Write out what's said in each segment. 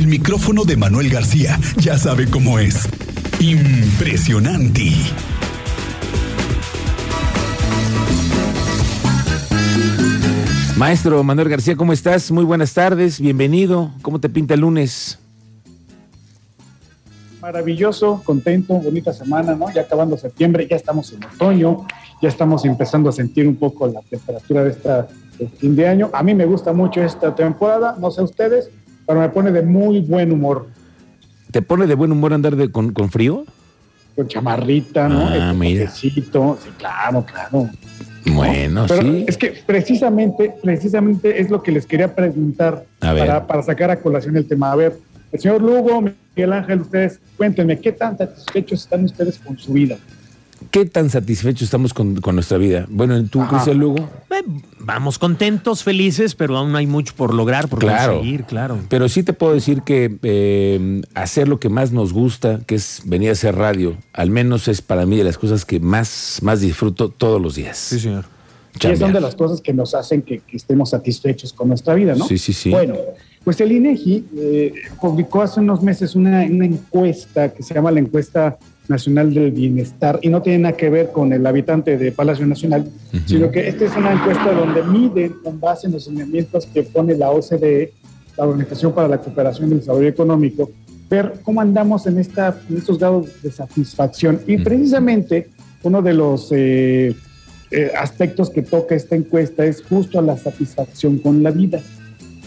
el micrófono de Manuel García ya sabe cómo es. Impresionante. Maestro Manuel García, ¿cómo estás? Muy buenas tardes, bienvenido. ¿Cómo te pinta el lunes? Maravilloso, contento, bonita semana, ¿no? Ya acabando septiembre, ya estamos en otoño, ya estamos empezando a sentir un poco la temperatura de esta fin de año. A mí me gusta mucho esta temporada, no sé ustedes, pero me pone de muy buen humor. ¿Te pone de buen humor andar de, con, frío? Con chamarrita, ¿no? Ah, mira. Sí, claro, claro. Bueno, sí. Es que precisamente, precisamente es lo que les quería preguntar para, para, sacar a colación el tema. A ver, el señor Lugo, Miguel Ángel, ustedes cuéntenme, ¿qué tan satisfechos están ustedes con su vida? ¿Qué tan satisfechos estamos con, nuestra vida? Bueno, ¿en ¿tú, Cristian Lugo? Eh, vamos contentos, felices, pero aún hay mucho por lograr, por conseguir, claro. Pero sí te puedo decir que eh, hacer lo que más nos gusta, que es venir a hacer radio, al menos es para mí de las cosas que más, más disfruto todos los días. Sí, señor. Y son de las cosas que nos hacen que, estemos satisfechos con nuestra vida, ¿no? Sí, sí, sí. Bueno, pues el INEGI eh, publicó hace unos meses una, una encuesta que se llama la encuesta Nacional del Bienestar y no tiene nada que ver con el habitante de Palacio Nacional, sino que esta es una encuesta donde miden con base en los lineamientos que pone la OCDE, la Organización para la Cooperación y el Desarrollo Económico, ver cómo andamos en, esta, en estos grados de satisfacción. Y precisamente uno de los eh, eh, aspectos que toca esta encuesta es justo la satisfacción con la vida.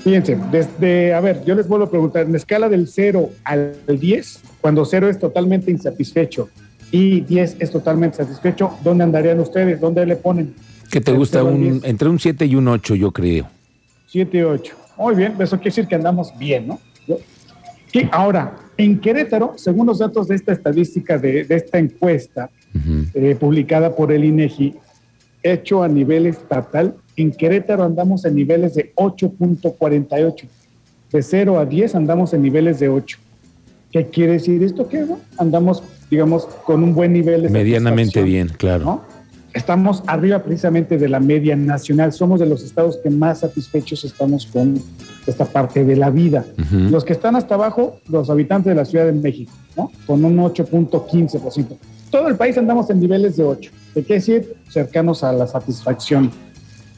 Fíjense, desde, a ver, yo les vuelvo a preguntar, en la escala del 0 al 10, cuando 0 es totalmente insatisfecho y 10 es totalmente satisfecho, ¿dónde andarían ustedes? ¿Dónde le ponen? ¿Qué te gusta? Un, entre un 7 y un 8, yo creo. 7 y 8. Muy bien, eso quiere decir que andamos bien, ¿no? Ahora, en Querétaro, según los datos de esta estadística, de, esta encuesta eh, publicada por el INEGI, hecho a nivel estatal, en Querétaro andamos en niveles de 8.48. De 0 a 10 andamos en niveles de 8. ¿Qué quiere decir esto? Que andamos, digamos, con un buen nivel de Medianamente bien, claro. Estamos arriba precisamente de la media nacional. Somos de los estados que más satisfechos estamos con esta parte de la vida. Los que están hasta abajo, los habitantes de la Ciudad de México, ¿no? Con un 8.15%. Todo el país andamos en niveles de 8. ¿De qué decir? Cercanos a la satisfacción.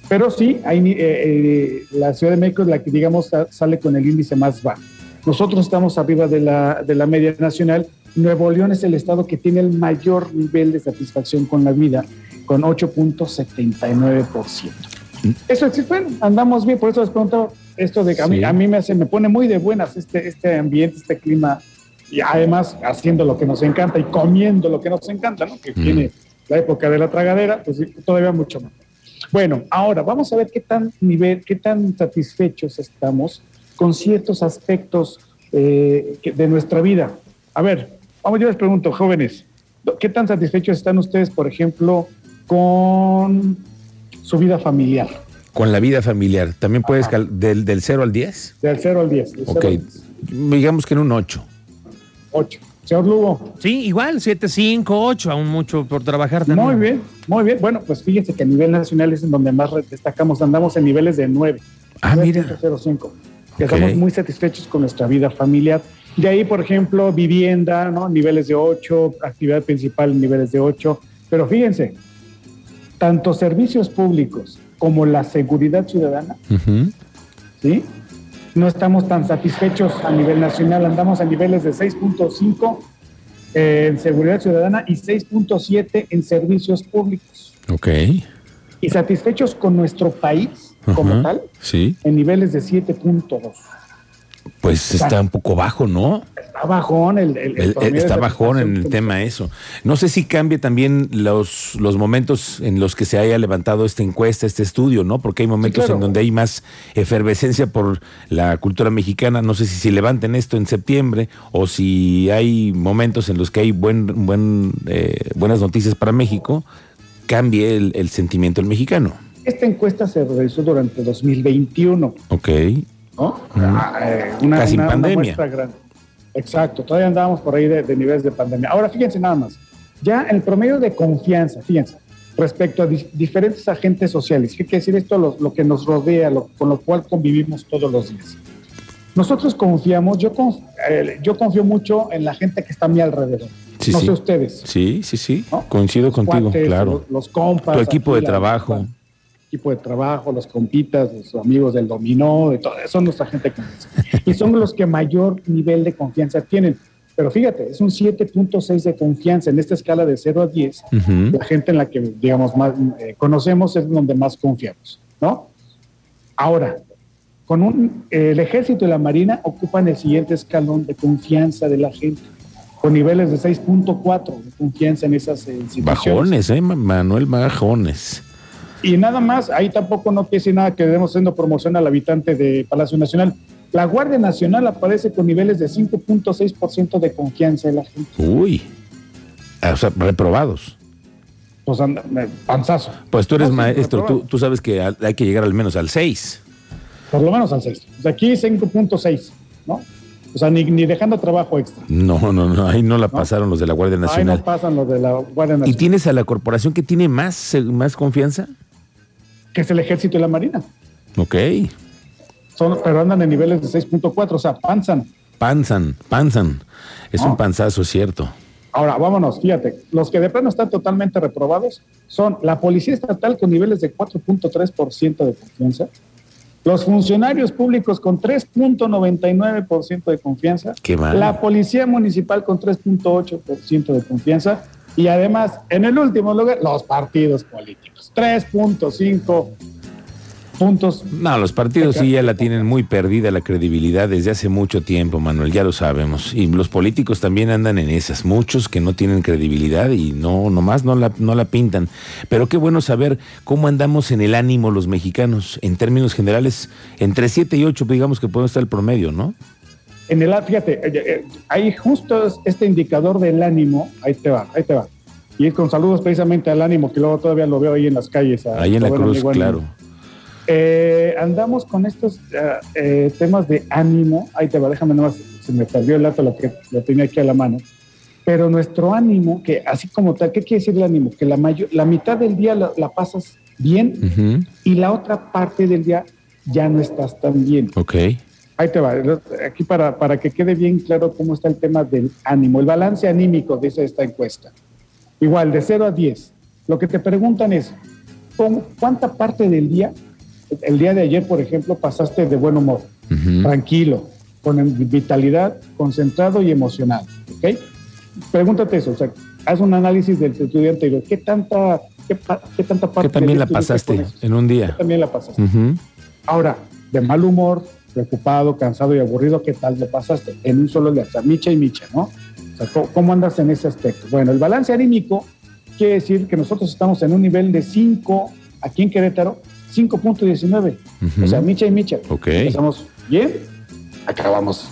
Pero sí, hay, eh, eh, la Ciudad de México es la que, digamos, sale con el índice más bajo. Nosotros estamos arriba de la, de la media nacional. Nuevo León es el estado que tiene el mayor nivel de satisfacción con la vida, con 8.79%. Eso es, bueno, andamos bien, por eso les pregunto esto de que a, mí, a mí me, hace, me pone muy de buenas este, este ambiente, este clima, y además haciendo lo que nos encanta y comiendo lo que nos encanta, ¿no? Que viene la época de la tragadera, pues todavía mucho más. Bueno, ahora vamos a ver qué tan nivel, qué tan satisfechos estamos con ciertos aspectos eh, de nuestra vida. A ver, vamos, yo les pregunto, jóvenes, ¿qué tan satisfechos están ustedes, por ejemplo, con su vida familiar? Con la vida familiar. ¿También puedes del, del 0 al 10? Del 0 al 10. Ok, digamos que en un 8. 8. Señor Lugo. Sí, igual, 7, 5, 8, aún mucho por trabajar también. Muy bien, muy bien. Bueno, pues fíjense que a nivel nacional es en donde más destacamos, andamos en niveles de 9. Ah, mira. 05. Que estamos muy satisfechos con nuestra vida familiar. De ahí, por ejemplo, vivienda, ¿no? Niveles de 8, actividad principal, niveles de 8. Pero fíjense, tanto servicios públicos como la seguridad ciudadana, ¿sí? No estamos tan satisfechos a nivel nacional, andamos a niveles de 6.5 en seguridad ciudadana y 6.7 en servicios públicos. Ok. Y satisfechos con nuestro país como tal, sí. en niveles de 7.2. Pues está un poco bajo, ¿no? Está bajón el, está bajón en el tema eso. No sé si cambie también los, los momentos en los que se haya levantado esta encuesta, este estudio, ¿no? Porque hay momentos en donde hay más efervescencia por la cultura mexicana. No sé si se levanten esto en septiembre o si hay momentos en los que hay buen, buen, eh, buenas noticias para México, cambie el, el sentimiento del mexicano. Esta encuesta se realizó durante 2021. Ok. ¿No? Eh, una, Casi pandemia. Exacto, todavía andábamos por ahí de, niveles de pandemia. Ahora fíjense nada más, ya el promedio de confianza, fíjense, respecto a diferentes agentes sociales, ¿qué quiere decir esto? Lo, que nos rodea, con lo cual convivimos todos los días. Nosotros confiamos, yo, eh, yo confío mucho en la gente que está a mi alrededor. no sé ustedes. Sí, sí, sí. Coincido contigo, claro. Los, compas. Tu equipo de trabajo. Equipo de trabajo, los compitas, los amigos del dominó, de todo, son nuestra gente que Y son los que mayor nivel de confianza tienen. Pero fíjate, es un 7.6 de confianza en esta escala de 0 a 10. La gente en la que, digamos, más eh, conocemos es donde más confiamos, ¿no? Ahora, con un, el ejército y la marina ocupan el siguiente escalón de confianza de la gente, con niveles de 6.4 de confianza en esas eh, Bajones, ¿eh, Manuel? Bajones. Y nada más, ahí tampoco no quiere decir nada que debemos haciendo promoción al habitante de Palacio Nacional. La Guardia Nacional aparece con niveles de 5.6% de confianza en la gente. Uy, ah, o sea, reprobados. Pues panzazo. Pues tú eres maestro, tú, tú, sabes que hay que llegar al menos al 6 por lo menos al 6. O sea, aquí 5.6, ¿no? O sea, ni, ni, dejando trabajo extra. No, no, no, ahí no la pasaron los de la Guardia Nacional. Ahí no pasan los de la Guardia Nacional. ¿Y tienes a la corporación que tiene más, más confianza? Que es el Ejército y la Marina. Ok. Son, pero andan en niveles de 6.4, o sea, panzan. Panzan, panzan. Es un panzazo, cierto. Ahora, vámonos, fíjate, los que de plano están totalmente reprobados son la Policía Estatal con niveles de 4.3% de confianza, los funcionarios públicos con 3.99% de confianza. La Policía Municipal con 3.8% de confianza. Y además, en el último lugar, los partidos políticos. 3.5 puntos. No, los partidos sí ya la tienen muy perdida la credibilidad desde hace mucho tiempo, Manuel, ya lo sabemos. Y los políticos también andan en esas, muchos que no tienen credibilidad y no, nomás no la, no la pintan. Pero qué bueno saber cómo andamos en el ánimo los mexicanos, en términos generales, entre 7 y 8, digamos que puede estar el promedio, ¿no? En el, fíjate, hay justo este indicador del ánimo, ahí te va, ahí te va. Y con saludos precisamente al ánimo, que luego todavía lo veo ahí en las calles. ahí en la cruz, claro. Eh, andamos con estos eh, eh, temas de ánimo. Ahí te va, déjame nomás, se me perdió el dato, lo que lo tenía aquí a la mano. Pero nuestro ánimo, que así como tal, ¿qué quiere decir el ánimo? Que la, mayor, la mitad del día la, pasas bien y la otra parte del día ya no estás tan bien. Ok. Ahí te va, aquí para, para que quede bien claro cómo está el tema del ánimo, el balance anímico, dice esta encuesta. Igual, de 0 a 10. Lo que te preguntan es, ¿cuánta parte del día el día de ayer, por ejemplo, pasaste de buen humor, tranquilo, con vitalidad, concentrado y emocionado. ¿Ok? Pregúntate eso, o sea, haz un análisis del estudiante y ¿qué tanta, qué, tanta parte? Que también la pasaste en un día. también la pasaste. Ahora, de mal humor, preocupado, cansado y aburrido, ¿qué tal le pasaste? En un solo día, o sea, micha y micha, ¿no? O sea, ¿cómo, andas en ese aspecto? Bueno, el balance anímico quiere decir que nosotros estamos en un nivel de 5 aquí en Querétaro 5.19. O sea, Micha y Micha. Ok. Empezamos bien, acabamos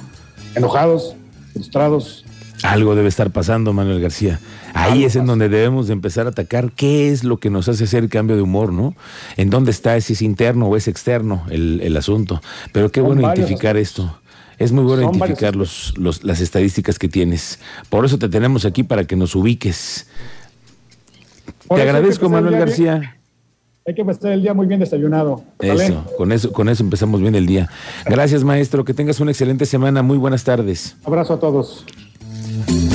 enojados, frustrados. Algo debe estar pasando, Manuel García. Ahí es en donde debemos de empezar a atacar qué es lo que nos hace hacer el cambio de humor, ¿no? En dónde está, si es interno o es externo el, asunto. Pero qué bueno identificar esto. Es muy bueno identificar los, las estadísticas que tienes. Por eso te tenemos aquí para que nos ubiques. te agradezco, Manuel García. Hay que empezar el día muy bien desayunado. Eso, con eso, con eso empezamos bien el día. Gracias, maestro. Que tengas una excelente semana. Muy buenas tardes. Abrazo a todos. Mm-hmm.